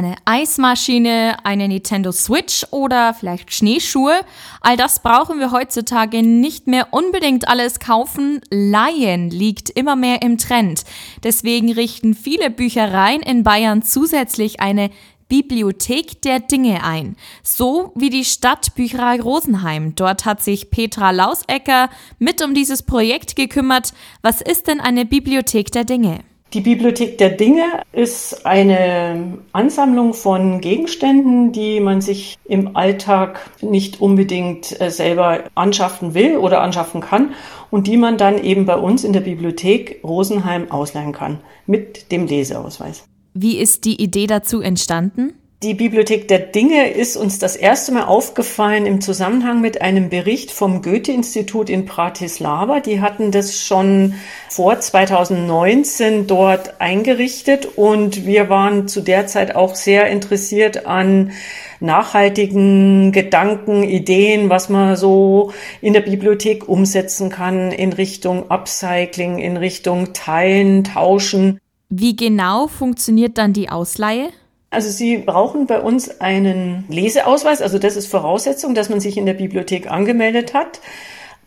eine Eismaschine, eine Nintendo Switch oder vielleicht Schneeschuhe. All das brauchen wir heutzutage nicht mehr unbedingt alles kaufen. Laien liegt immer mehr im Trend. Deswegen richten viele Büchereien in Bayern zusätzlich eine Bibliothek der Dinge ein. So wie die Stadtbücherei Rosenheim. Dort hat sich Petra Lausecker mit um dieses Projekt gekümmert. Was ist denn eine Bibliothek der Dinge? Die Bibliothek der Dinge ist eine Ansammlung von Gegenständen, die man sich im Alltag nicht unbedingt äh, selber anschaffen will oder anschaffen kann und die man dann eben bei uns in der Bibliothek Rosenheim ausleihen kann mit dem Leseausweis. Wie ist die Idee dazu entstanden? Die Bibliothek der Dinge ist uns das erste Mal aufgefallen im Zusammenhang mit einem Bericht vom Goethe-Institut in Bratislava. Die hatten das schon vor 2019 dort eingerichtet und wir waren zu der Zeit auch sehr interessiert an nachhaltigen Gedanken, Ideen, was man so in der Bibliothek umsetzen kann in Richtung Upcycling, in Richtung Teilen, Tauschen. Wie genau funktioniert dann die Ausleihe? Also Sie brauchen bei uns einen Leseausweis, also das ist Voraussetzung, dass man sich in der Bibliothek angemeldet hat.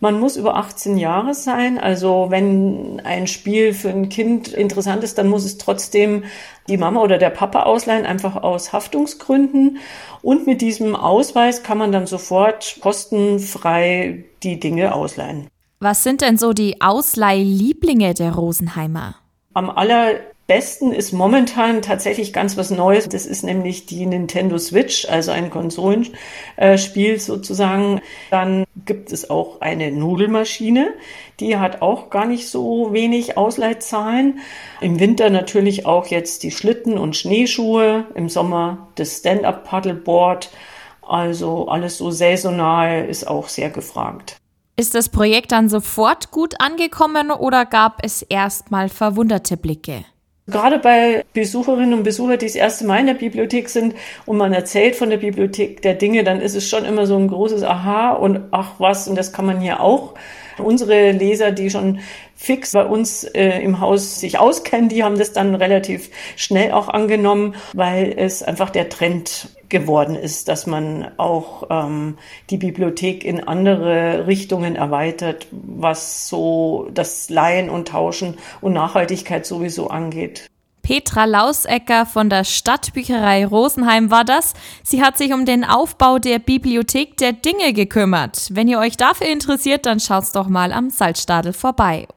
Man muss über 18 Jahre sein. Also wenn ein Spiel für ein Kind interessant ist, dann muss es trotzdem die Mama oder der Papa ausleihen, einfach aus Haftungsgründen. Und mit diesem Ausweis kann man dann sofort kostenfrei die Dinge ausleihen. Was sind denn so die Ausleihlieblinge der Rosenheimer? Am aller besten ist momentan tatsächlich ganz was Neues. Das ist nämlich die Nintendo Switch, also ein Konsolenspiel sozusagen. Dann gibt es auch eine Nudelmaschine. Die hat auch gar nicht so wenig Ausleitzahlen. Im Winter natürlich auch jetzt die Schlitten und Schneeschuhe. Im Sommer das Stand-up-Paddleboard. Also alles so saisonal ist auch sehr gefragt. Ist das Projekt dann sofort gut angekommen oder gab es erstmal verwunderte Blicke? Gerade bei Besucherinnen und Besuchern, die das erste Mal in der Bibliothek sind und man erzählt von der Bibliothek der Dinge, dann ist es schon immer so ein großes Aha und ach was, und das kann man hier auch. Unsere Leser, die schon fix bei uns äh, im Haus sich auskennen, die haben das dann relativ schnell auch angenommen, weil es einfach der Trend geworden ist, dass man auch ähm, die Bibliothek in andere Richtungen erweitert, was so das Leihen und Tauschen und Nachhaltigkeit sowieso angeht. Petra Lausecker von der Stadtbücherei Rosenheim war das. Sie hat sich um den Aufbau der Bibliothek der Dinge gekümmert. Wenn ihr euch dafür interessiert, dann schaut's doch mal am Salzstadel vorbei.